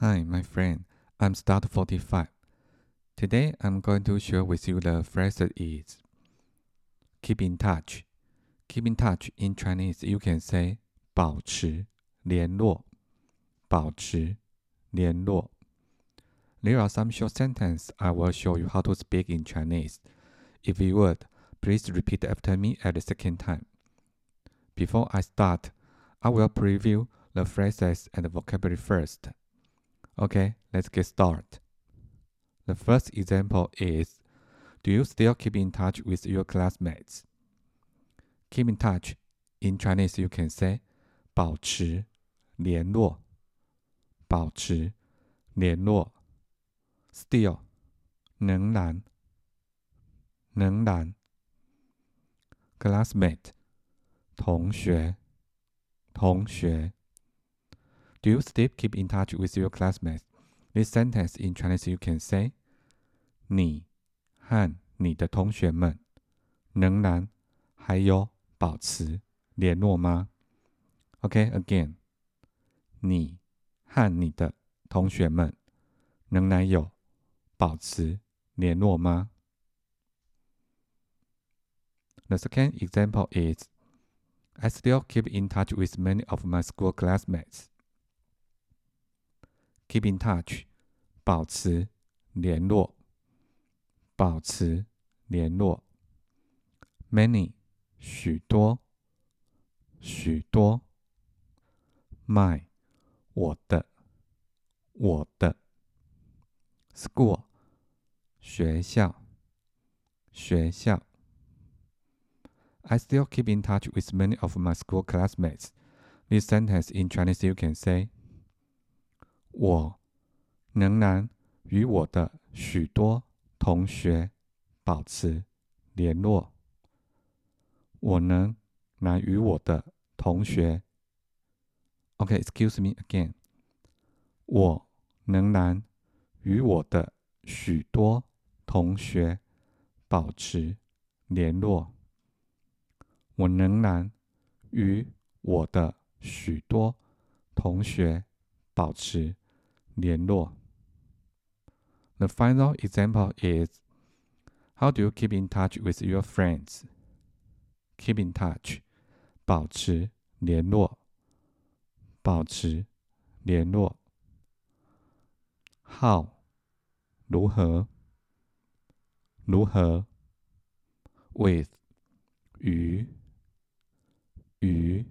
Hi, my friend. I'm Start45. Today I'm going to share with you the phrase that is keep in touch. Keep in touch in Chinese, you can say 保持联络,保持联络. There are some short sentences I will show you how to speak in Chinese. If you would, please repeat after me at the second time. Before I start, I will preview the phrases and the vocabulary first. Okay, let's get started. The first example is Do you still keep in touch with your classmates? Keep in touch. In Chinese, you can say 保持联络，保持联络。Still 仍然，仍然。Classmate 同学，同学。 do you still keep in touch with your classmates? This sentence in Chinese you can say: 你和你的同学们仍然还有保持联络吗？Okay, again. 你和你的同学们仍然有保持联络吗？The second example is I still keep in touch with many of my school classmates. Keep in touch，保持联络，保持联络。Many，许多，许多。My，我的，我的。School，学校，学校。I still keep in touch with many of my school classmates. This sentence in Chinese you can say. 我仍然与我的许多同学保持联络。我能然与我的同学，OK，excuse me again。我仍然与我的许多同学保持联络。我仍然与我的许多同学保持。联络。The final example is How do you keep in touch with your friends? Keep in touch，保持联络，保持联络。How 如何？如何？With 与与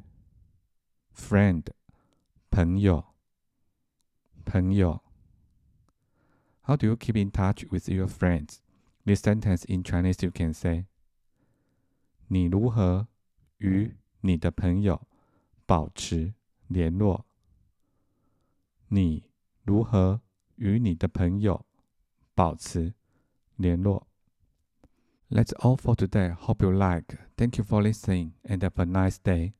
friend 朋友。 朋友。How do you keep in touch with your friends? This sentence in Chinese you can say. 你如何与你的朋友保持联络？你如何与你的朋友保持联络？That's all for today. Hope you like. Thank you for listening and have a nice day.